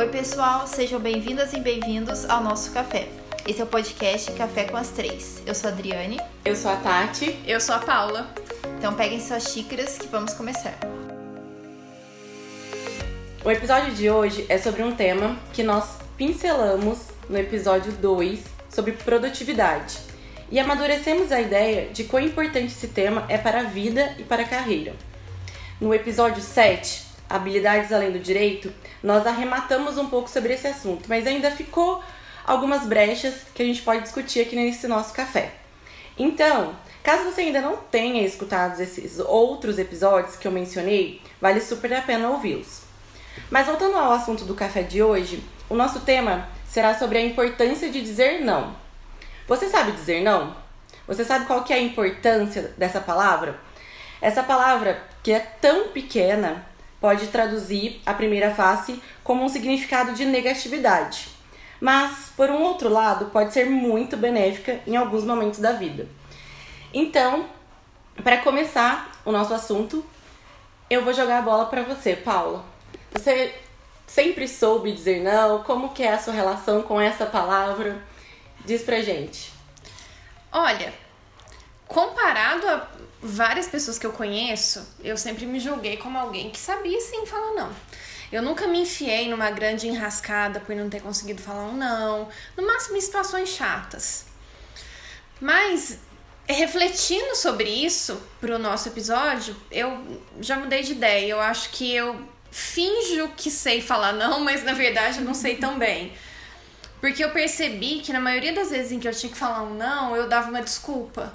Oi, pessoal, sejam bem-vindas e bem-vindos ao nosso café. Esse é o podcast Café com as Três. Eu sou a Adriane. Eu sou a Tati. Eu sou a Paula. Então peguem suas xícaras que vamos começar. O episódio de hoje é sobre um tema que nós pincelamos no episódio 2 sobre produtividade. E amadurecemos a ideia de quão importante esse tema é para a vida e para a carreira. No episódio 7, Habilidades Além do Direito, nós arrematamos um pouco sobre esse assunto, mas ainda ficou algumas brechas que a gente pode discutir aqui nesse nosso café. Então, caso você ainda não tenha escutado esses outros episódios que eu mencionei, vale super a pena ouvi-los. Mas voltando ao assunto do café de hoje, o nosso tema será sobre a importância de dizer não. Você sabe dizer não? Você sabe qual que é a importância dessa palavra? Essa palavra, que é tão pequena, pode traduzir a primeira face como um significado de negatividade. Mas, por um outro lado, pode ser muito benéfica em alguns momentos da vida. Então, para começar o nosso assunto, eu vou jogar a bola para você, Paula. Você sempre soube dizer não? Como que é a sua relação com essa palavra? Diz pra gente. Olha, comparado a várias pessoas que eu conheço, eu sempre me julguei como alguém que sabia sim falar não. Eu nunca me enfiei numa grande enrascada por não ter conseguido falar um não, no máximo em situações chatas. Mas refletindo sobre isso pro nosso episódio, eu já mudei de ideia. Eu acho que eu finjo que sei falar não, mas na verdade eu não sei tão bem. Porque eu percebi que na maioria das vezes em que eu tinha que falar um não, eu dava uma desculpa.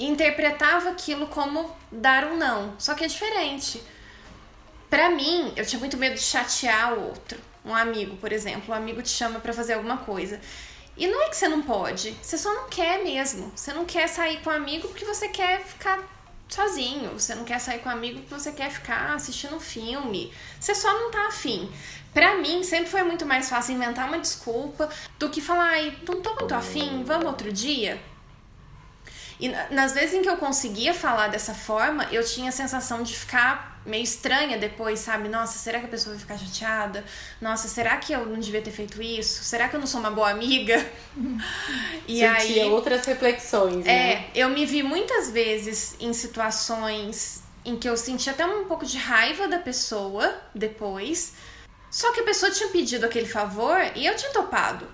Interpretava aquilo como dar um não. Só que é diferente. Para mim, eu tinha muito medo de chatear o outro. Um amigo, por exemplo, um amigo te chama para fazer alguma coisa. E não é que você não pode, você só não quer mesmo. Você não quer sair com um amigo porque você quer ficar sozinho. Você não quer sair com um amigo porque você quer ficar assistindo um filme. Você só não tá afim. Pra mim, sempre foi muito mais fácil inventar uma desculpa do que falar, ai, não tô muito afim, vamos outro dia. E nas vezes em que eu conseguia falar dessa forma, eu tinha a sensação de ficar meio estranha depois, sabe? Nossa, será que a pessoa vai ficar chateada? Nossa, será que eu não devia ter feito isso? Será que eu não sou uma boa amiga? e Sentia aí outras reflexões, né? É, eu me vi muitas vezes em situações em que eu senti até um pouco de raiva da pessoa depois, só que a pessoa tinha pedido aquele favor e eu tinha topado.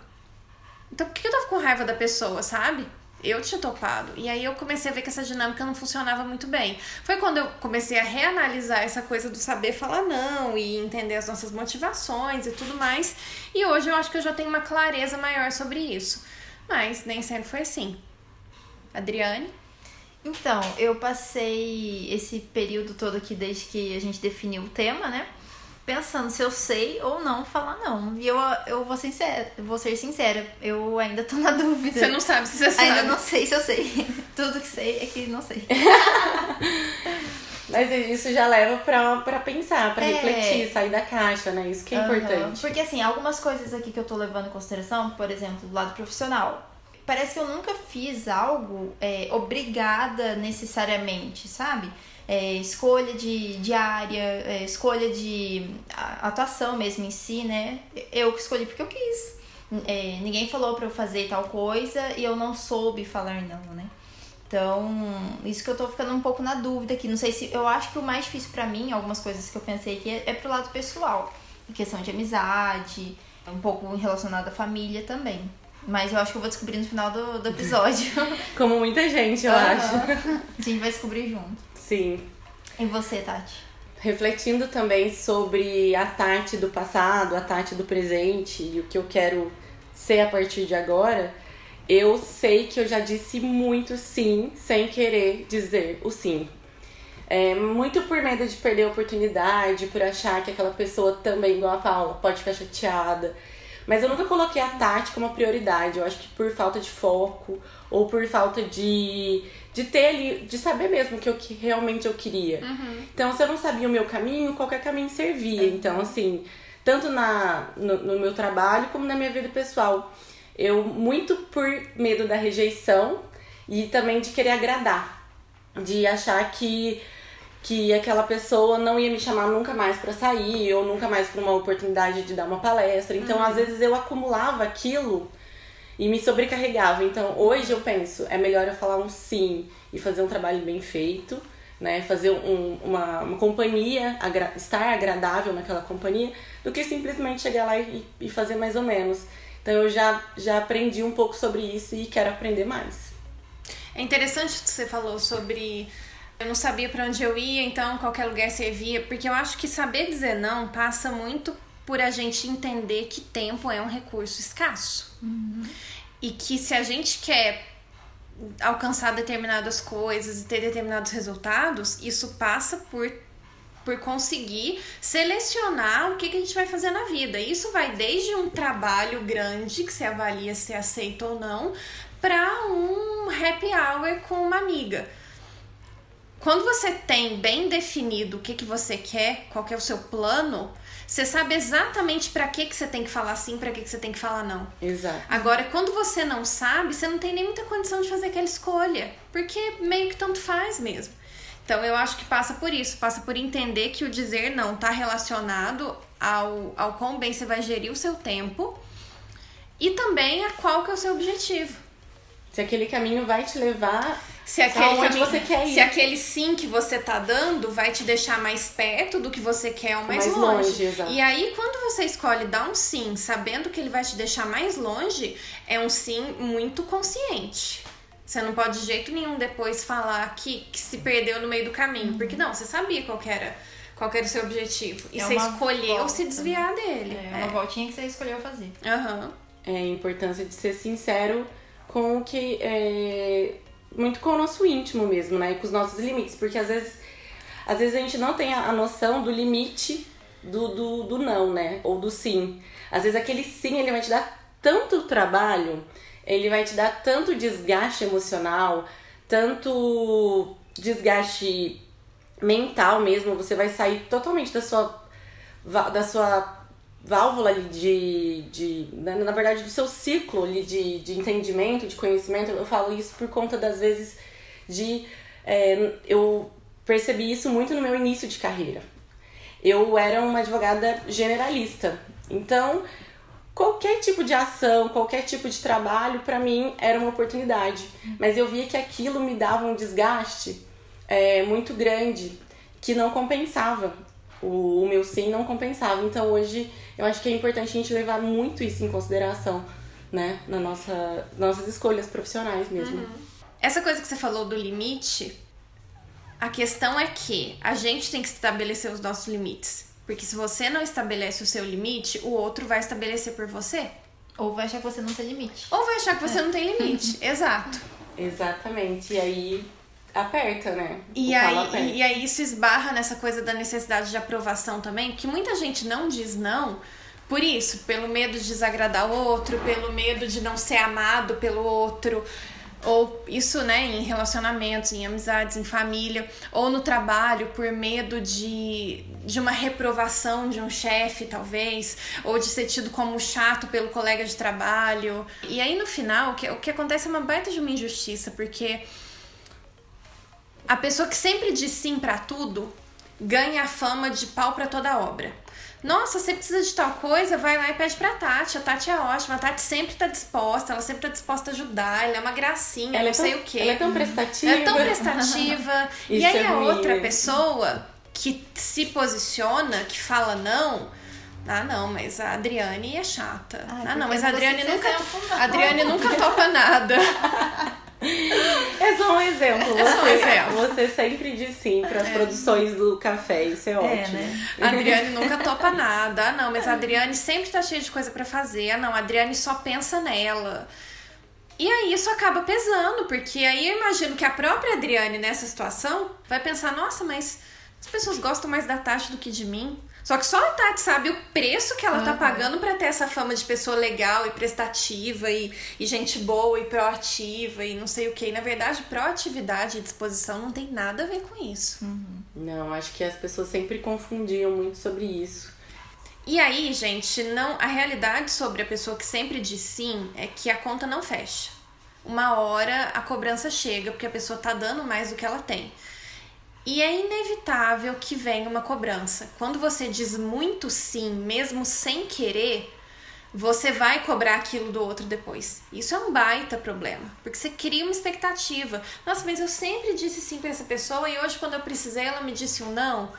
Então por que eu tava com raiva da pessoa, sabe? Eu tinha topado. E aí eu comecei a ver que essa dinâmica não funcionava muito bem. Foi quando eu comecei a reanalisar essa coisa do saber falar não e entender as nossas motivações e tudo mais. E hoje eu acho que eu já tenho uma clareza maior sobre isso. Mas nem sempre foi assim. Adriane? Então, eu passei esse período todo aqui desde que a gente definiu o tema, né? Pensando se eu sei ou não falar não. E eu, eu vou, sincera, vou ser sincera, eu ainda tô na dúvida. Você não sabe se você sabe. Ainda não sei se eu sei. Tudo que sei é que não sei. Mas isso já leva pra, pra pensar, pra é. refletir, sair da caixa, né? Isso que é uhum. importante. Porque assim, algumas coisas aqui que eu tô levando em consideração, por exemplo, do lado profissional. Parece que eu nunca fiz algo é, obrigada necessariamente, sabe? É, escolha de, de área, é, escolha de atuação mesmo em si, né? Eu que escolhi porque eu quis. É, ninguém falou para eu fazer tal coisa e eu não soube falar não, né? Então, isso que eu tô ficando um pouco na dúvida aqui. Não sei se. Eu acho que o mais difícil para mim, algumas coisas que eu pensei aqui, é, é pro lado pessoal. Em questão de amizade, um pouco relacionado à família também. Mas eu acho que eu vou descobrir no final do, do episódio. Como muita gente, eu uhum. acho. A gente vai descobrir junto. Sim. E você, Tati? Refletindo também sobre a Tati do passado, a Tati do presente e o que eu quero ser a partir de agora, eu sei que eu já disse muito sim sem querer dizer o sim. É, muito por medo de perder a oportunidade, por achar que aquela pessoa também, igual a Paula, pode ficar chateada. Mas eu nunca coloquei a Tati como prioridade. Eu acho que por falta de foco ou por falta de, de ter ali, de saber mesmo que eu que realmente eu queria. Uhum. Então, se eu não sabia o meu caminho, qualquer caminho servia. Uhum. Então, assim, tanto na, no, no, meu trabalho como na minha vida pessoal. Eu, muito por medo da rejeição e também de querer agradar. De achar que que aquela pessoa não ia me chamar nunca mais para sair ou nunca mais para uma oportunidade de dar uma palestra. Então, uhum. às vezes eu acumulava aquilo e me sobrecarregava. Então, hoje eu penso, é melhor eu falar um sim e fazer um trabalho bem feito, né? Fazer um, uma, uma companhia, agra estar agradável naquela companhia, do que simplesmente chegar lá e, e fazer mais ou menos. Então, eu já, já aprendi um pouco sobre isso e quero aprender mais. É interessante que você falou sobre eu não sabia para onde eu ia, então qualquer lugar servia, porque eu acho que saber dizer não passa muito por a gente entender que tempo é um recurso escasso. Uhum. E que se a gente quer alcançar determinadas coisas e ter determinados resultados, isso passa por por conseguir selecionar o que, que a gente vai fazer na vida. Isso vai desde um trabalho grande que você avalia se aceita ou não, para um happy hour com uma amiga quando você tem bem definido o que, que você quer, qual que é o seu plano, você sabe exatamente para que, que você tem que falar sim, para que, que você tem que falar não. Exato. Agora, quando você não sabe, você não tem nem muita condição de fazer aquela escolha, porque meio que tanto faz mesmo. Então, eu acho que passa por isso, passa por entender que o dizer não está relacionado ao, ao quão bem você vai gerir o seu tempo e também a qual que é o seu objetivo. Se aquele caminho vai te levar se aquele caminho, você quer ir. Se aquele sim que você tá dando vai te deixar mais perto do que você quer ou mais, mais longe. longe e aí, quando você escolhe dar um sim, sabendo que ele vai te deixar mais longe, é um sim muito consciente. Você não pode de jeito nenhum depois falar que, que se perdeu no meio do caminho. Uhum. Porque não, você sabia qual era, qual era o seu objetivo. E é você escolheu volta. se desviar dele. É, é uma voltinha que você escolheu fazer. Uhum. É a importância de ser sincero com o que. É muito com o nosso íntimo mesmo, né? E com os nossos limites. Porque às vezes, às vezes a gente não tem a, noção do limite do, do, do não, né? Ou do sim. Às vezes aquele sim ele vai te dar tanto trabalho, ele vai te dar tanto desgaste emocional, tanto desgaste mental mesmo, você vai sair totalmente da sua da sua válvula de, de né, na verdade do seu ciclo ali de, de entendimento, de conhecimento. Eu falo isso por conta das vezes de é, eu percebi isso muito no meu início de carreira. Eu era uma advogada generalista, então qualquer tipo de ação, qualquer tipo de trabalho para mim era uma oportunidade. Mas eu via que aquilo me dava um desgaste é, muito grande que não compensava. O, o meu sim não compensava. Então hoje eu acho que é importante a gente levar muito isso em consideração, né? Na nossa, nossas escolhas profissionais mesmo. Uhum. Essa coisa que você falou do limite, a questão é que a gente tem que estabelecer os nossos limites. Porque se você não estabelece o seu limite, o outro vai estabelecer por você. Ou vai achar que você não tem limite. Ou vai achar que você é. não tem limite. Exato. Exatamente. E aí aperta, né? E aí, aperta. e aí isso esbarra nessa coisa da necessidade de aprovação também, que muita gente não diz não por isso, pelo medo de desagradar o outro, pelo medo de não ser amado pelo outro, ou isso, né, em relacionamentos, em amizades, em família, ou no trabalho, por medo de, de uma reprovação de um chefe, talvez, ou de ser tido como chato pelo colega de trabalho. E aí, no final, o que, o que acontece é uma baita de uma injustiça, porque a pessoa que sempre diz sim para tudo ganha a fama de pau para toda obra. Nossa, você precisa de tal coisa, vai lá e pede pra Tati. A Tati é ótima, a Tati sempre tá disposta, ela sempre tá disposta a ajudar, ela é uma gracinha, ela não é sei tão, o quê. Ela é tão prestativa. Ela é tão prestativa. e aí é a outra pessoa que se posiciona, que fala não. Ah, não, mas a Adriane é chata. Ai, ah, não, mas a Adriane nunca, a Adriane nunca topa nada. É só um exemplo. Você, é só um exemplo. você sempre diz sim para as é. produções do café, isso é, é ótimo. Né? A Adriane nunca topa nada. Ah, não, mas a Adriane sempre tá cheia de coisa para fazer. Ah, não, a Adriane só pensa nela. E aí isso acaba pesando, porque aí eu imagino que a própria Adriane nessa situação vai pensar: nossa, mas as pessoas gostam mais da Tati do que de mim. Só que só a Tati sabe o preço que ela uhum. tá pagando para ter essa fama de pessoa legal e prestativa e, e gente boa e proativa e não sei o que. Na verdade, proatividade e disposição não tem nada a ver com isso. Uhum. Não, acho que as pessoas sempre confundiam muito sobre isso. E aí, gente, não a realidade sobre a pessoa que sempre diz sim é que a conta não fecha. Uma hora a cobrança chega porque a pessoa tá dando mais do que ela tem. E é inevitável que venha uma cobrança. Quando você diz muito sim, mesmo sem querer, você vai cobrar aquilo do outro depois. Isso é um baita problema, porque você cria uma expectativa. Nossa, mas eu sempre disse sim para essa pessoa e hoje quando eu precisei ela me disse um não.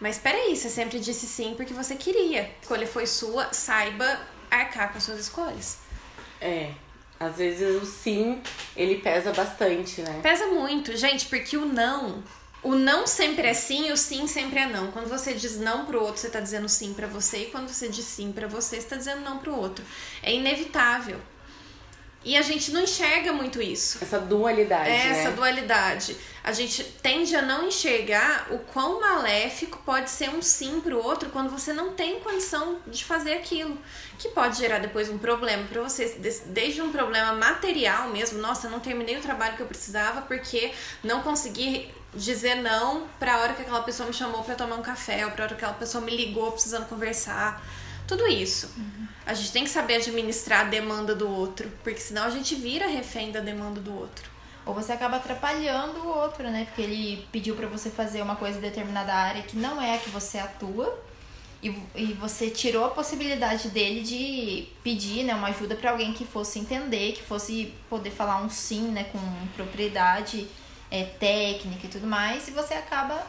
Mas peraí, você sempre disse sim porque você queria. A escolha foi sua, saiba arcar com as suas escolhas. É. Às vezes o sim, ele pesa bastante, né? Pesa muito, gente, porque o não o não sempre é sim e o sim sempre é não. Quando você diz não pro outro, você tá dizendo sim para você. E quando você diz sim para você, você tá dizendo não pro outro. É inevitável. E a gente não enxerga muito isso. Essa dualidade. É, né? essa dualidade. A gente tende a não enxergar o quão maléfico pode ser um sim pro outro quando você não tem condição de fazer aquilo. Que pode gerar depois um problema para você, desde um problema material mesmo. Nossa, eu não terminei o trabalho que eu precisava porque não consegui dizer não pra hora que aquela pessoa me chamou para tomar um café, ou pra hora que aquela pessoa me ligou precisando conversar. Tudo isso. Uhum. A gente tem que saber administrar a demanda do outro, porque senão a gente vira refém da demanda do outro. Ou você acaba atrapalhando o outro, né? Porque ele pediu para você fazer uma coisa em determinada área que não é a que você atua. E, e você tirou a possibilidade dele de pedir né, uma ajuda para alguém que fosse entender, que fosse poder falar um sim né, com propriedade é, técnica e tudo mais, e você acaba.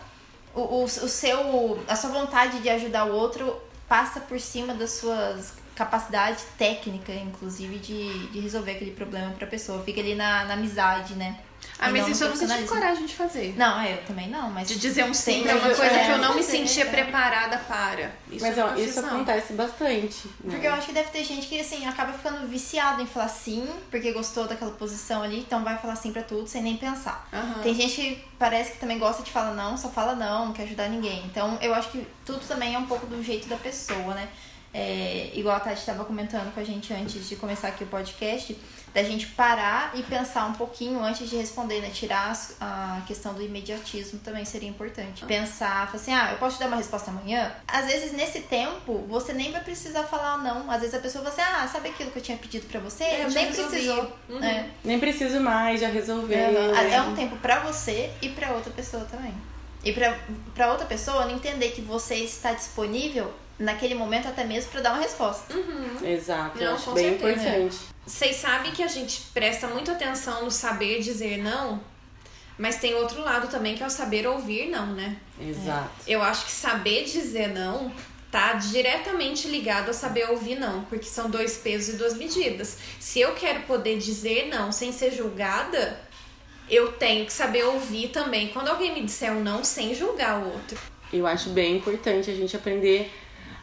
O, o, o seu. A sua vontade de ajudar o outro passa por cima das suas capacidade técnica, inclusive, de, de resolver aquele problema pra pessoa. Fica ali na, na amizade, né? Ah, mas isso eu nunca tive coragem de fazer. Não, é, eu também não, mas... De dizer um sim pra uma coisa é, que eu não me sentia é. preparada para. Isso mas ó, isso acontece bastante. Né? Porque eu acho que deve ter gente que, assim, acaba ficando viciado em falar sim, porque gostou daquela posição ali, então vai falar sim pra tudo, sem nem pensar. Uhum. Tem gente que parece que também gosta de falar não, só fala não, não quer ajudar ninguém. Então, eu acho que tudo também é um pouco do jeito da pessoa, né? É, igual a Tati estava comentando com a gente antes de começar aqui o podcast, da gente parar e pensar um pouquinho antes de responder, né? Tirar a questão do imediatismo também seria importante. Pensar, assim, ah, eu posso te dar uma resposta amanhã? Às vezes, nesse tempo, você nem vai precisar falar não. Às vezes a pessoa fala assim, ah, sabe aquilo que eu tinha pedido para você? É, eu nem precisou. Uhum. É. Nem preciso mais, já resolveu. É, é um tempo para você e para outra pessoa também. E para outra pessoa não entender que você está disponível naquele momento até mesmo para dar uma resposta. Uhum. Exato, não, eu acho bem certeza. importante. Vocês sabem que a gente presta muito atenção no saber dizer não, mas tem outro lado também que é o saber ouvir não, né? Exato. É. Eu acho que saber dizer não tá diretamente ligado a saber ouvir não, porque são dois pesos e duas medidas. Se eu quero poder dizer não sem ser julgada, eu tenho que saber ouvir também quando alguém me disser um não sem julgar o outro. Eu acho bem importante a gente aprender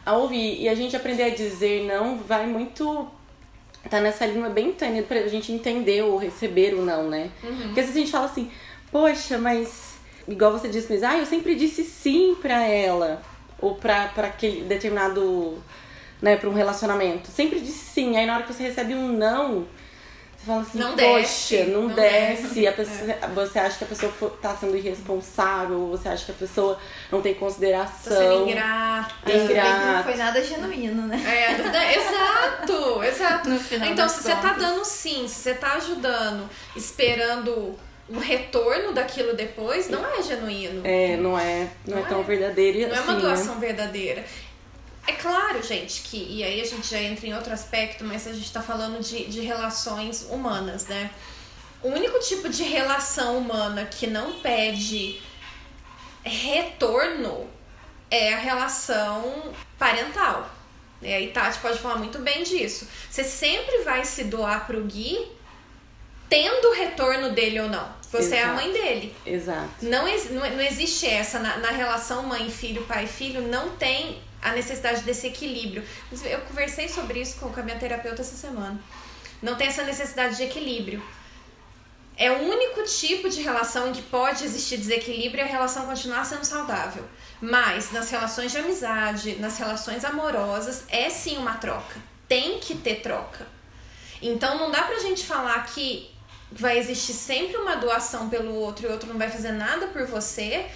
a ouvir. E a gente aprender a dizer não vai muito. Tá nessa linha bem tênue pra gente entender ou receber o não, né? Uhum. Porque às vezes a gente fala assim, poxa, mas. Igual você disse, mas ah, eu sempre disse sim pra ela. Ou pra, pra aquele determinado. né, pra um relacionamento. Sempre disse sim. Aí na hora que você recebe um não você fala assim, não poxa, desce, não, não desce. desce. A pessoa, é. Você acha que a pessoa tá sendo irresponsável, você acha que a pessoa não tem consideração. Tá sendo ingrata. ingrata. Não foi nada genuíno, né? É, exato, exato. então, se você tá dando sim, se você tá ajudando, esperando um retorno daquilo depois, não é genuíno. É, não é, não, não é tão é. verdadeiro Não assim, é uma assim, doação né? verdadeira. É claro, gente, que. E aí a gente já entra em outro aspecto, mas a gente tá falando de, de relações humanas, né? O único tipo de relação humana que não pede retorno é a relação parental. E aí Tati pode falar muito bem disso. Você sempre vai se doar pro Gui tendo o retorno dele ou não. Você Exato. é a mãe dele. Exato. Não, não, não existe essa. Na, na relação mãe-filho, pai-filho, não tem a necessidade desse equilíbrio. Eu conversei sobre isso com a minha terapeuta essa semana. Não tem essa necessidade de equilíbrio. É o único tipo de relação em que pode existir desequilíbrio e a relação continuar sendo saudável. Mas nas relações de amizade, nas relações amorosas, é sim uma troca. Tem que ter troca. Então não dá pra gente falar que vai existir sempre uma doação pelo outro e o outro não vai fazer nada por você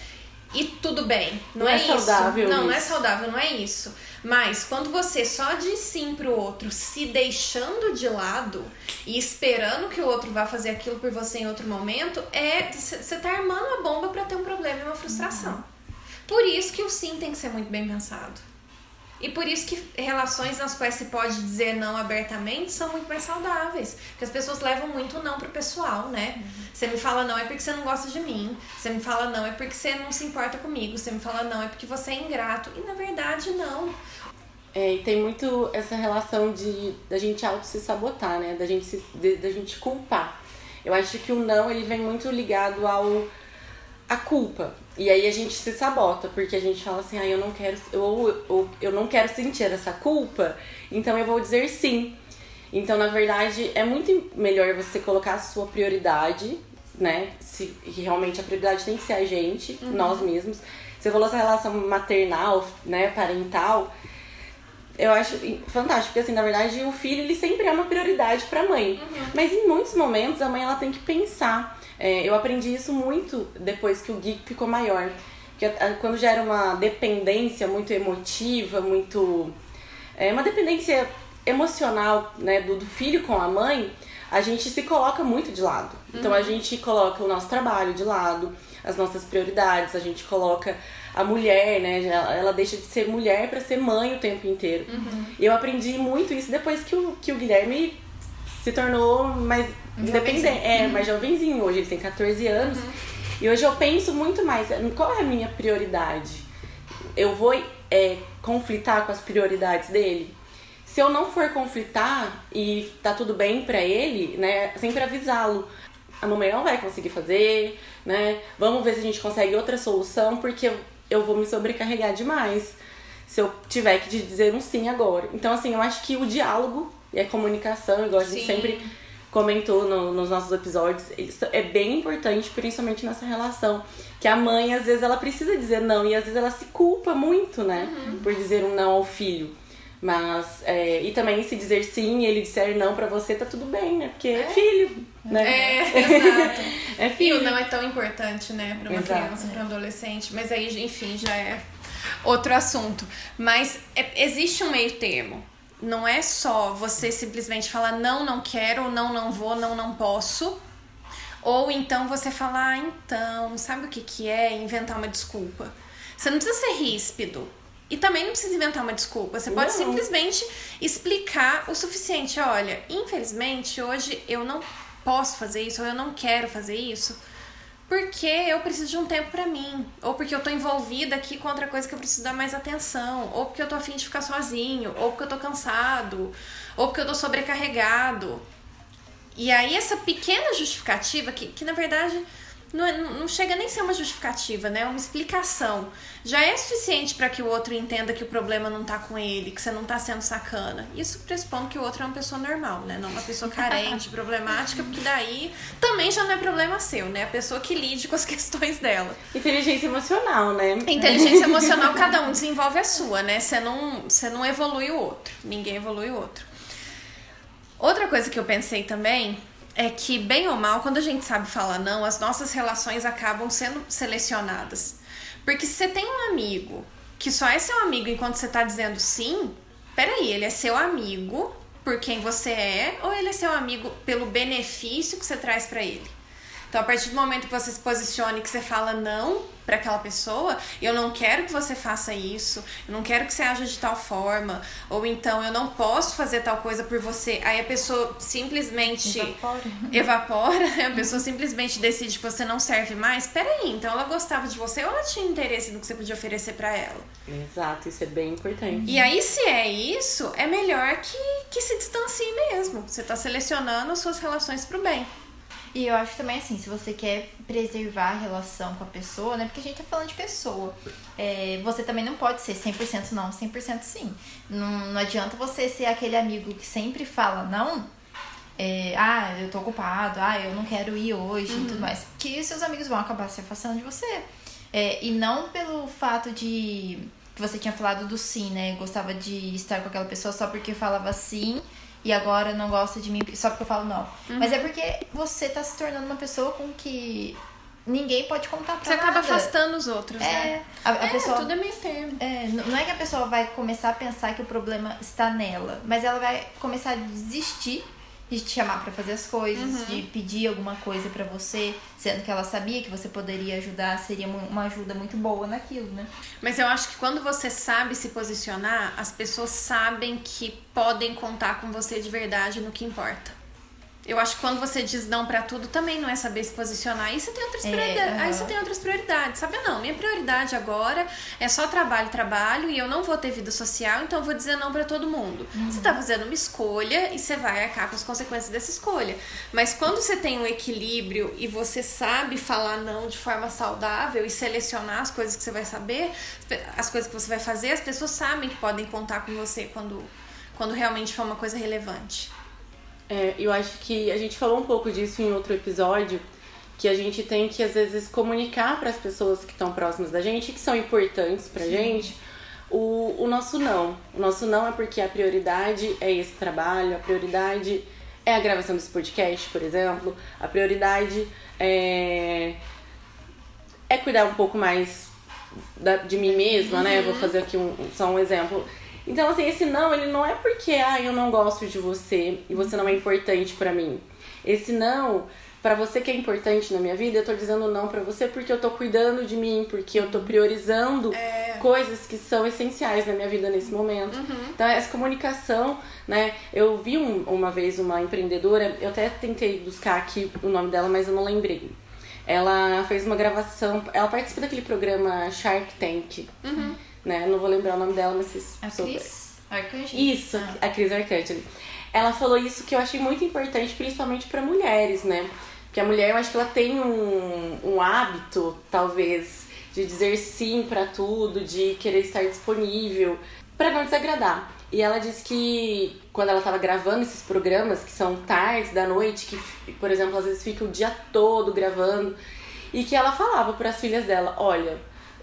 e tudo bem. Não, não é, é, saudável. Isso. Não, isso. não é saudável, não é isso. Mas quando você só diz sim pro outro, se deixando de lado e esperando que o outro vá fazer aquilo por você em outro momento, é você tá armando a bomba para ter um problema e uma frustração. Uhum. Por isso que o sim tem que ser muito bem pensado. E por isso que relações nas quais se pode dizer não abertamente são muito mais saudáveis. Porque as pessoas levam muito não pro pessoal, né? Uhum. Você me fala não é porque você não gosta de mim. Você me fala não é porque você não se importa comigo. Você me fala não é porque você é ingrato. E na verdade, não. É, e tem muito essa relação de da gente auto se sabotar, né? Da gente se, de, da gente culpar. Eu acho que o não ele vem muito ligado ao a culpa. E aí a gente se sabota, porque a gente fala assim, ah, eu não quero, ou eu, eu, eu não quero sentir essa culpa, então eu vou dizer sim. Então, na verdade, é muito melhor você colocar a sua prioridade, né? Se realmente a prioridade tem que ser a gente, uhum. nós mesmos. Você falou essa relação maternal, né, parental. Eu acho fantástico, porque assim, na verdade, o filho ele sempre é uma prioridade para a mãe. Uhum. Mas em muitos momentos a mãe ela tem que pensar é, eu aprendi isso muito depois que o Gui ficou maior. Porque quando já era uma dependência muito emotiva, muito. É, uma dependência emocional né, do, do filho com a mãe, a gente se coloca muito de lado. Então a uhum. gente coloca o nosso trabalho de lado, as nossas prioridades, a gente coloca a mulher, né? Ela deixa de ser mulher para ser mãe o tempo inteiro. Uhum. E eu aprendi muito isso depois que o, que o Guilherme se tornou mais independente. É, uhum. mais jovenzinho. Hoje ele tem 14 anos. Uhum. E hoje eu penso muito mais, qual é a minha prioridade? Eu vou é, conflitar com as prioridades dele? Se eu não for conflitar e tá tudo bem pra ele, né, sempre avisá-lo. A mamãe não vai conseguir fazer, né? Vamos ver se a gente consegue outra solução, porque eu, eu vou me sobrecarregar demais se eu tiver que dizer um sim agora. Então, assim, eu acho que o diálogo e a comunicação, igual a gente sim. sempre comentou no, nos nossos episódios, é bem importante, principalmente nessa relação. Que a mãe, às vezes, ela precisa dizer não e às vezes ela se culpa muito, né? Uhum. Por dizer um não ao filho. Mas, é, e também se dizer sim e ele disser não para você, tá tudo bem, né? Porque é, é filho, né? É, exato. é filho. E o não é tão importante, né? Pra uma exato. criança, pra um adolescente. Mas aí, enfim, já é outro assunto. Mas é, existe um meio termo não é só você simplesmente falar não, não quero, não, não vou, não, não posso. Ou então você falar, ah, então, sabe o que, que é inventar uma desculpa? Você não precisa ser ríspido. E também não precisa inventar uma desculpa. Você pode não. simplesmente explicar o suficiente. Olha, infelizmente hoje eu não posso fazer isso, ou eu não quero fazer isso porque eu preciso de um tempo para mim, ou porque eu tô envolvida aqui com outra coisa que eu preciso dar mais atenção, ou porque eu tô afim de ficar sozinho, ou porque eu tô cansado, ou porque eu tô sobrecarregado. E aí essa pequena justificativa, que, que na verdade não, é, não chega nem a ser uma justificativa, né? É uma explicação. Já é suficiente para que o outro entenda que o problema não tá com ele, que você não tá sendo sacana. Isso pressupondo que o outro é uma pessoa normal, né? Não uma pessoa carente, problemática, porque daí também já não é problema seu, né? A pessoa que lide com as questões dela. Inteligência emocional, né? Inteligência emocional, cada um desenvolve a sua, né? Você não, você não evolui o outro. Ninguém evolui o outro. Outra coisa que eu pensei também é que, bem ou mal, quando a gente sabe falar não, as nossas relações acabam sendo selecionadas. Porque se você tem um amigo que só é seu amigo enquanto você tá dizendo sim, peraí, ele é seu amigo por quem você é ou ele é seu amigo pelo benefício que você traz para ele? Então, a partir do momento que você se posicione que você fala não para aquela pessoa, eu não quero que você faça isso, eu não quero que você haja de tal forma, ou então eu não posso fazer tal coisa por você. Aí a pessoa simplesmente evapora, evapora a pessoa simplesmente decide que você não serve mais. Peraí, então ela gostava de você ou ela tinha interesse no que você podia oferecer para ela? Exato, isso é bem importante. E aí, se é isso, é melhor que, que se distancie mesmo. Você tá selecionando as suas relações pro bem. E eu acho também assim, se você quer preservar a relação com a pessoa, né? Porque a gente tá falando de pessoa. É, você também não pode ser 100% não, 100% sim. Não, não adianta você ser aquele amigo que sempre fala não. É, ah, eu tô ocupado, ah, eu não quero ir hoje uhum. e tudo uhum. mais. Que seus amigos vão acabar se afastando de você. É, e não pelo fato de que você tinha falado do sim, né? Gostava de estar com aquela pessoa só porque falava sim e agora não gosta de mim só porque eu falo não. Uhum. Mas é porque você tá se tornando uma pessoa com que ninguém pode contar pra Você nada. acaba afastando os outros, É, né? a, a É, pessoa tudo é meio termo. É, não é que a pessoa vai começar a pensar que o problema está nela, mas ela vai começar a desistir de te chamar pra fazer as coisas, de pedir alguma coisa pra você, sendo que ela sabia que você poderia ajudar, seria uma ajuda muito boa naquilo, né? Mas eu acho que quando você sabe se posicionar, as pessoas sabem que podem contar com você de verdade no que importa. Eu acho que quando você diz não pra tudo, também não é saber se posicionar. Aí você tem outras É, prioridades. Aí você tem outras prioridades. Sabe, não, minha prioridade agora é só trabalho, trabalho, e eu não vou ter vida social, então eu vou dizer não pra todo mundo. Você tá fazendo uma escolha e você vai arcar com as consequências dessa escolha. Mas quando você tem um equilíbrio e você sabe falar não de forma saudável e selecionar as coisas que você vai saber, as coisas que você vai fazer, as pessoas sabem que podem contar com você quando, quando realmente for uma coisa relevante. É, eu acho que a gente falou um pouco disso em outro episódio, que a gente tem que às vezes comunicar para as pessoas que estão próximas da gente, que são importantes pra gente, o, o nosso não. O nosso não é porque a prioridade é esse trabalho, a prioridade é a gravação desse podcast, por exemplo, a prioridade é, é cuidar um pouco mais da- de mim mesma, né? Vou fazer aqui um, só um exemplo. Então, assim, esse não, ele não é porque, ah, eu não gosto de você e você não é importante pra mim. Esse não, pra você que é importante na minha vida, eu tô dizendo não pra você porque eu tô cuidando de mim, porque eu tô priorizando coisas que são essenciais na minha vida nesse momento. Então, essa comunicação, né? Eu vi um- uma vez uma empreendedora, eu até tentei buscar aqui o nome dela, mas eu não lembrei. Ela fez uma gravação, ela participa daquele programa Shark Tank, né? Não vou lembrar o nome dela, mas vocês A souberem. Cris Arcangel. Isso, Ah. a Cris Arcangeli. Ela falou isso que eu achei muito importante, principalmente para mulheres, né? Porque a mulher, eu acho que ela tem um, um hábito, talvez, de dizer sim para tudo, de querer estar disponível, para não desagradar. E ela disse que quando ela tava gravando esses programas, que são tardes da noite, que, por exemplo, às vezes fica o dia todo gravando, e que ela falava para as filhas dela: olha,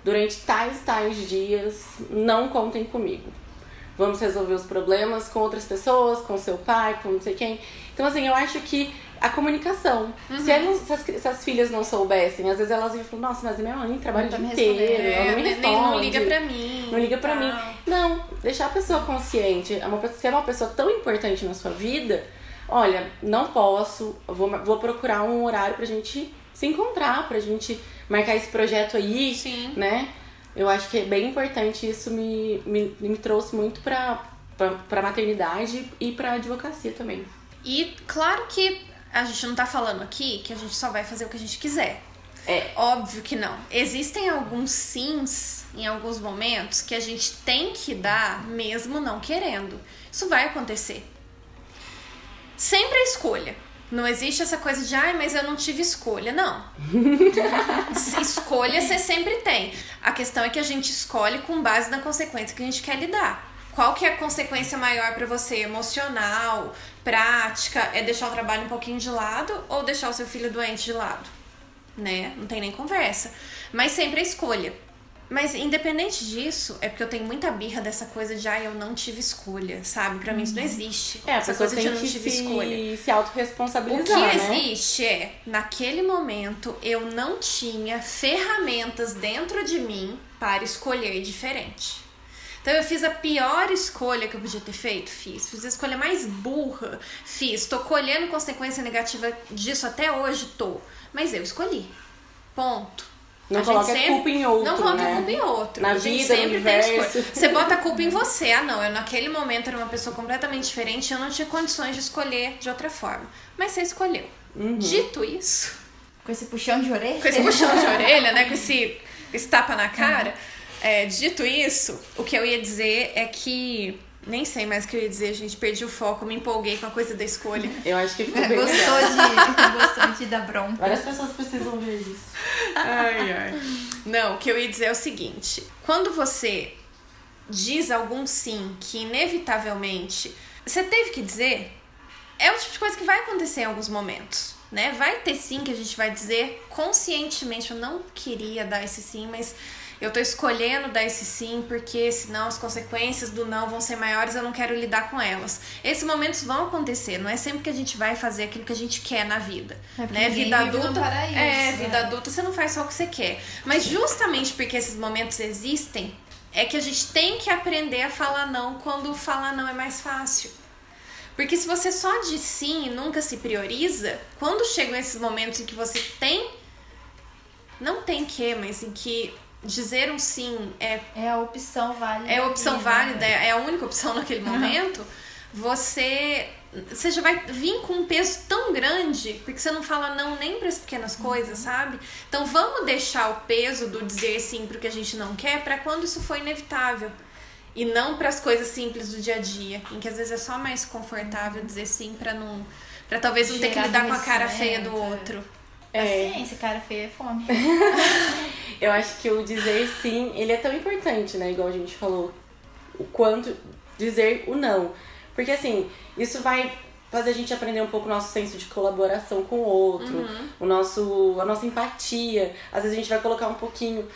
durante tais tais dias, não contem comigo. Vamos resolver os problemas com outras pessoas, com seu pai, com não sei quem. Então, assim, eu acho que a comunicação. Se, elas- se as, se as filhas não soubessem, às vezes elas iam falar, nossa, mas minha mãe trabalha o tá dia inteiro, ela não me responde. nem- não liga pra mim. Não liga pra mim. Não, deixar a pessoa consciente. É uma Se é uma pessoa tão importante na sua vida, olha, não posso, vou, vou procurar um horário pra gente se encontrar, pra gente marcar esse projeto aí, Sim. né? Eu acho que é bem importante, isso me, me, me trouxe muito pra, pra, pra maternidade e pra advocacia também. E claro que a gente não tá falando aqui que a gente só vai fazer o que a gente quiser. É. Óbvio que não. Existem alguns sims em alguns momentos que a gente tem que dar mesmo não querendo. Isso vai acontecer. Sempre a escolha. Não existe essa coisa de, ai, mas eu não tive escolha. Não. escolha você sempre tem. A questão é que a gente escolhe com base na consequência que a gente quer lidar. Qual que é a consequência maior pra você? Emocional, prática? É deixar o trabalho um pouquinho de lado ou deixar o seu filho doente de lado? Né? Não tem nem conversa. Mas sempre a escolha. Mas independente disso, é porque eu tenho muita birra dessa coisa de, ah, eu não tive escolha, sabe? Pra mim isso não existe. É, Essa coisa de eu não tive se, escolha. se autorresponsabilizar, O que né? existe é, naquele momento, eu não tinha ferramentas dentro de mim para escolher diferente. Então eu fiz a pior escolha que eu podia ter feito? Fiz. Fiz a escolha mais burra? Fiz. Tô colhendo consequência negativa disso até hoje? Tô. Mas eu escolhi. Ponto. Não A coloca sempre- culpa em outro, Não coloca né? a culpa em outro. Na A gente vida, no sempre tem escolha. Você bota a culpa em você. Ah, não, eu naquele momento era uma pessoa completamente diferente, eu não tinha condições de escolher de outra forma. Mas você escolheu. Uhum. Dito isso, Com esse puxão de orelha. com esse puxão de orelha, né? Com esse, esse tapa na cara. é, dito isso, o que eu ia dizer é que. Nem sei mais o que eu ia dizer, gente. Perdi o foco, me empolguei com a coisa da escolha. Eu acho que ficou É, bem Gostou de, gostou de dar bronca. Várias pessoas precisam ver isso. Ai, ai. Não, o que eu ia dizer é o seguinte: quando você diz algum sim que inevitavelmente você teve que dizer, é o tipo de coisa que vai acontecer em alguns momentos, né? Vai ter sim que a gente vai dizer conscientemente, eu não queria dar esse sim, mas eu tô escolhendo dar esse sim porque senão as consequências do não vão ser maiores, eu não quero lidar com elas. Esses momentos vão acontecer, não é sempre que a gente vai fazer aquilo que a gente quer na vida, É né? Vida adulta, paraíso, é, né? vida adulta você não faz só o que você quer. Mas justamente porque esses momentos existem, é que a gente tem que aprender a falar não quando falar não é mais fácil. Porque se você só diz sim e nunca se prioriza, quando chegam esses momentos em que você tem. Não tem que, mas em que dizer um sim é, É a opção válida. é a opção válida, é a única opção naquele momento, você. Você já vai vir com um peso tão grande, porque você não fala não nem para as pequenas coisas, sabe? Então vamos deixar o peso do dizer sim pro que a gente não quer para quando isso for inevitável. E não para as coisas simples do dia a dia, em que às vezes é só mais confortável dizer sim para não. para talvez não ter que Gerar lidar com a cara feia do aborrecimento, outro. É, Paciência, cara feia é fome. eu acho que o dizer sim, ele é tão importante, né? Igual a gente falou, o quanto dizer o não. Porque assim, isso vai fazer a gente aprender um pouco o nosso senso de colaboração com o outro, o nosso, a nossa empatia. Às vezes a gente vai colocar um pouquinho.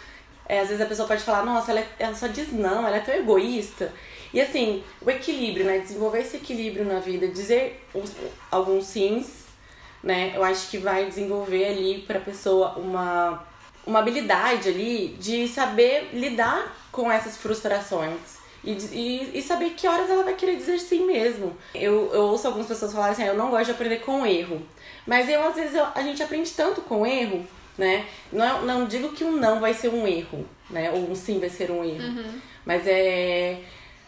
é, às vezes a pessoa pode falar, nossa, ela, é- ela só diz não, ela é tão egoísta. E assim, o equilíbrio, né? Desenvolver esse equilíbrio na vida, dizer uns- alguns sims, né? Eu acho que vai desenvolver ali pra pessoa uma, uma habilidade ali de saber lidar com essas frustrações. E, e, e saber que horas ela vai querer dizer sim mesmo. Eu, eu ouço algumas pessoas falarem assim, "Ah, eu não gosto de aprender com erro. Mas eu, às vezes, eu- a gente aprende tanto com erro, né? Não, não digo que um não vai ser um erro, né? Ou um sim vai ser um erro. Mas é.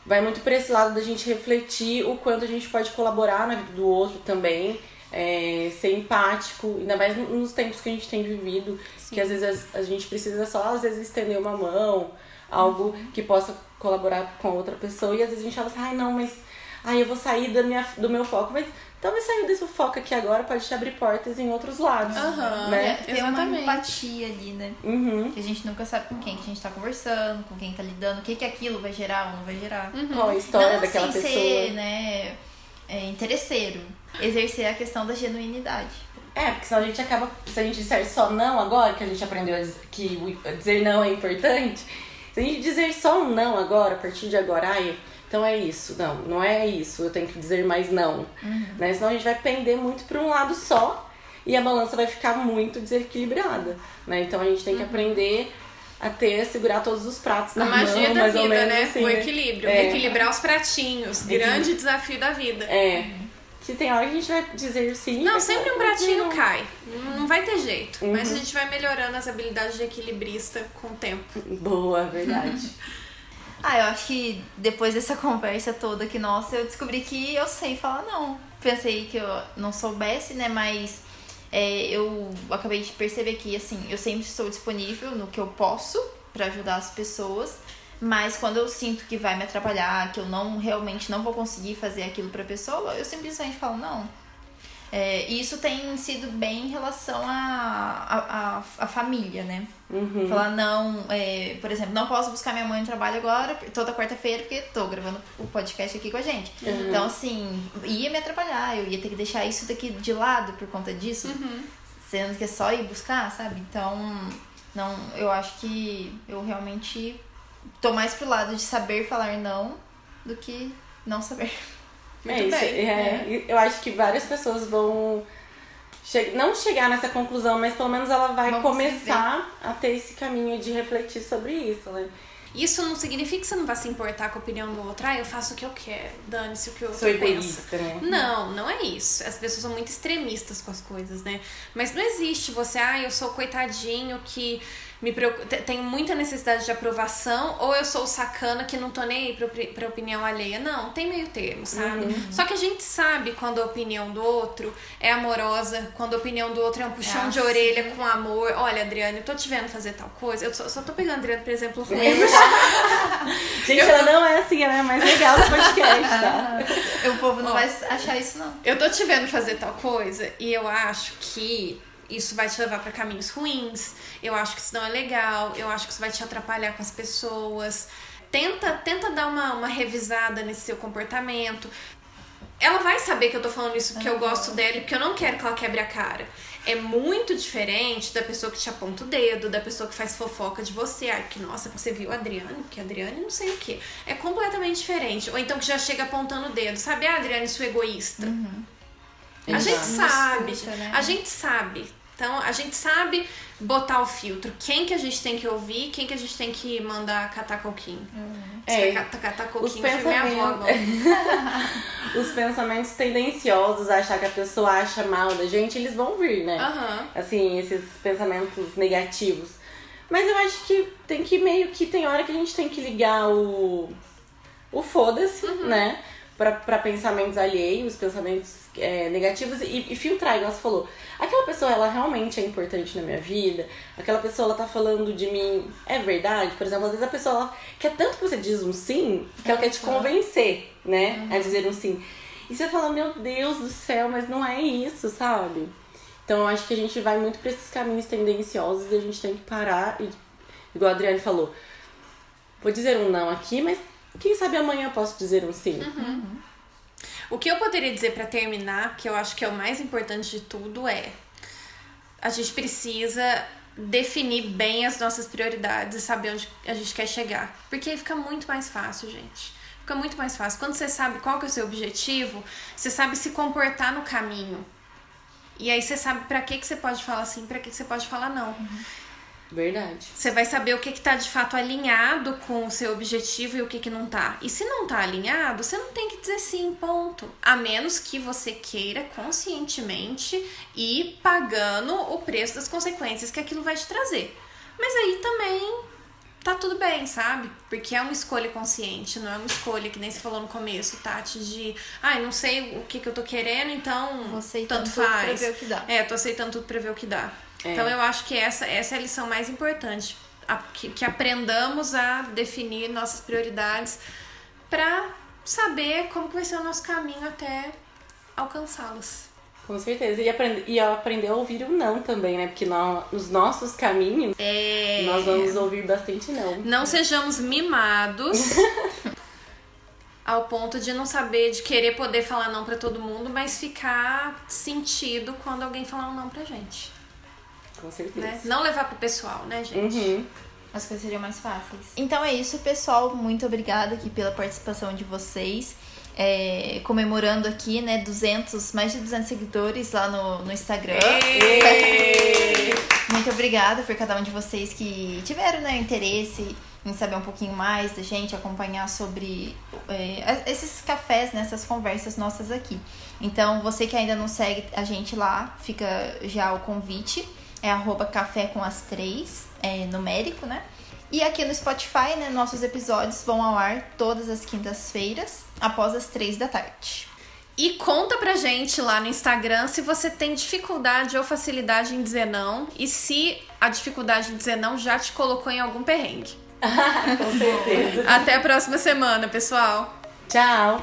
Vai muito pra esse lado da gente refletir o quanto a gente pode colaborar na vida do outro também. É, ser empático, ainda mais nos tempos que a gente tem vivido, que às vezes a, a gente precisa só às vezes estender uma mão, algo que possa colaborar com a outra pessoa, e às vezes a gente fala assim, ai não, mas ai, eu vou sair da minha, do meu foco, mas talvez sair desse foco aqui agora pode te abrir portas em outros lados. Aham. Né? É, Tem uma empatia ali, né? Uhum. Que a gente nunca sabe com quem que a gente tá conversando, com quem tá lidando, o que que aquilo vai gerar ou não vai gerar. Qual a história não daquela assim, pessoa? ser, né, é, interesseiro. Exercer a questão da genuinidade. É, porque senão a gente acaba. Se a gente disser só não agora, que a gente aprendeu que dizer não é importante, se a gente dizer só um não agora, a partir de agora, ai, então é isso. Não, não é isso, eu tenho que dizer mais não. Né? Senão a gente vai pender muito pra um lado só e a balança vai ficar muito desequilibrada. Né? Então a gente tem que aprender a ter, segurar todos os pratos A na magia mão, da mais ou vida, menos né? assim, o né? equilíbrio. É. Equilibrar os pratinhos. Grande desafio da vida. É. Que tem hora que a gente vai dizer sim. Não, sempre um pratinho não. cai. Não vai ter jeito. Uhum. Mas a gente vai melhorando as habilidades de equilibrista com o tempo. Boa, verdade. Ah, eu acho que depois dessa conversa toda aqui nossa, eu descobri que eu sei falar não. Pensei que eu não soubesse, né? Mas é, eu acabei de perceber que, assim, eu sempre estou disponível no que eu posso pra ajudar as pessoas. Mas quando eu sinto que vai me atrapalhar, que eu não realmente não vou conseguir fazer aquilo pra pessoa, eu simplesmente falo não. É, e isso tem sido bem em relação à a, a, a família, né? Uhum. Falar não, é, por exemplo, não posso buscar minha mãe no trabalho agora, toda quarta-feira, porque tô gravando o podcast aqui com a gente. Uhum. Então, assim, ia me atrapalhar, eu ia ter que deixar isso daqui de lado por conta disso, sendo que é só ir buscar, sabe? Então, não, eu acho que eu realmente tô mais pro lado de saber falar não do que não saber. Muito é isso, bem. é. E Eu acho que várias pessoas vão che- não chegar nessa conclusão, mas pelo menos ela vai começar a ter esse caminho de refletir sobre isso, né? Isso não significa que você não vai se importar com a opinião do outro. Ah, eu faço o que eu quero. Dane-se o que o outro Sou pensa. né? Não, não é isso. As pessoas são muito extremistas com as coisas, né? Mas não existe você, ah, eu sou coitadinho que me preocupa, te- tenho muita necessidade de aprovação, ou eu sou o sacana que não tô nem aí pra, pra opinião alheia. Não, tem meio termo, sabe? Uhum. Só que a gente sabe quando a opinião do outro é amorosa, quando a opinião do outro é um puxão É de assim. orelha com amor. Olha, Adriane, eu tô te vendo fazer tal coisa. Eu só, só tô pegando a Adriane, por exemplo, ruim. Gente, ela não é assim, ela é mais legal do podcast, tá? o povo não Ó. vai achar isso, não. Eu tô te vendo fazer tal coisa e eu acho que isso vai te levar pra caminhos ruins. Eu acho que isso não é legal. Eu acho que isso vai te atrapalhar com as pessoas. Tenta, tenta dar uma, uma revisada nesse seu comportamento. ela vai saber que eu tô falando isso porque eu gosto dela e porque eu não quero que ela quebre a cara. É muito diferente da pessoa que te aponta o dedo, da pessoa que faz fofoca de você. Ai, que nossa, você viu a Adriane? Porque a Adriane não sei o quê. É completamente diferente. Ou então que já chega apontando o dedo, sabe? Ah, Adriane, sua egoísta. A Exato. gente sabe, Escuta, né? a gente sabe. Então, a gente sabe botar o filtro. Quem que a gente tem que ouvir, quem que a gente tem que mandar catar coquinho. É, catar, catar os coquinho minha avó pensamentos, os pensamentos tendenciosos, achar que a pessoa acha mal da gente, eles vão vir, né? Aham. Assim, esses pensamentos negativos. Mas eu acho que tem que meio que tem hora que a gente tem que ligar o o foda-se, né? Pra pensamentos alheios, pensamentos é, negativos e, e filtrar, igual você falou. Aquela pessoa, ela realmente é importante na minha vida? Aquela pessoa, ela tá falando de mim, é verdade? Por exemplo, às vezes a pessoa, ela quer tanto que você diz um sim, que ela quer te convencer, né? A dizer um sim. E você fala, meu Deus do céu, mas não é isso, sabe? Então eu acho que a gente vai muito pra esses caminhos tendenciosos e a gente tem que parar e, igual a Adriane falou, vou dizer um não aqui, mas quem sabe amanhã eu posso dizer um sim. O que eu poderia dizer pra terminar, que eu acho que é o mais importante de tudo, é a gente precisa definir bem as nossas prioridades e saber onde a gente quer chegar. Porque aí fica muito mais fácil, gente. Fica muito mais fácil. Quando você sabe qual que é o seu objetivo, você sabe se comportar no caminho. E aí você sabe pra que, que você pode falar sim, pra que, que você pode falar não. Verdade. Você vai saber o que está de fato alinhado com o seu objetivo e o que, que não tá. E se não tá alinhado, você não tem que dizer sim, ponto. A menos que você queira conscientemente ir pagando o preço das consequências que aquilo vai te trazer. Mas aí também tá tudo bem, sabe? Porque é uma escolha consciente, não é uma escolha que nem você falou no começo, Tati, de ai, não sei o que, que eu tô querendo, então Vou aceitando tanto tudo pra faz. ver o que dá. É, tô aceitando tudo pra ver o que dá. É. Então eu acho que essa, essa é a lição mais importante. a- que, que aprendamos a definir nossas prioridades pra saber como que vai ser o nosso caminho até alcançá-las. Com certeza. E, aprend e aprender a ouvir o não também, né? Porque nó- nos nossos caminhos, É... nós vamos ouvir bastante não. Não sejamos mimados ao ponto de não saber, de querer poder falar não pra todo mundo, mas ficar sentido quando alguém falar um não pra gente. Com certeza. Né? Não levar pro pessoal, né, gente? Uhum. As coisas seriam mais fáceis. Então é isso, pessoal. Muito obrigada aqui pela participação de vocês. É, comemorando aqui, né, 200, mais de 200 seguidores lá no, no Instagram. Muito obrigada por cada um de vocês que tiveram né, interesse em saber um pouquinho mais da gente, acompanhar sobre é, esses cafés, né, essas conversas nossas aqui. Então, você que ainda não segue a gente lá, fica já o convite. É arroba café com as três, é numérico, né? E aqui no Spotify, né, nossos episódios vão ao ar todas as quintas-feiras, após as três da tarde. E conta pra gente lá no Instagram se você tem dificuldade ou facilidade em dizer não e se a dificuldade em dizer não já te colocou em algum perrengue. Com certeza. Até a próxima semana, pessoal! Tchau.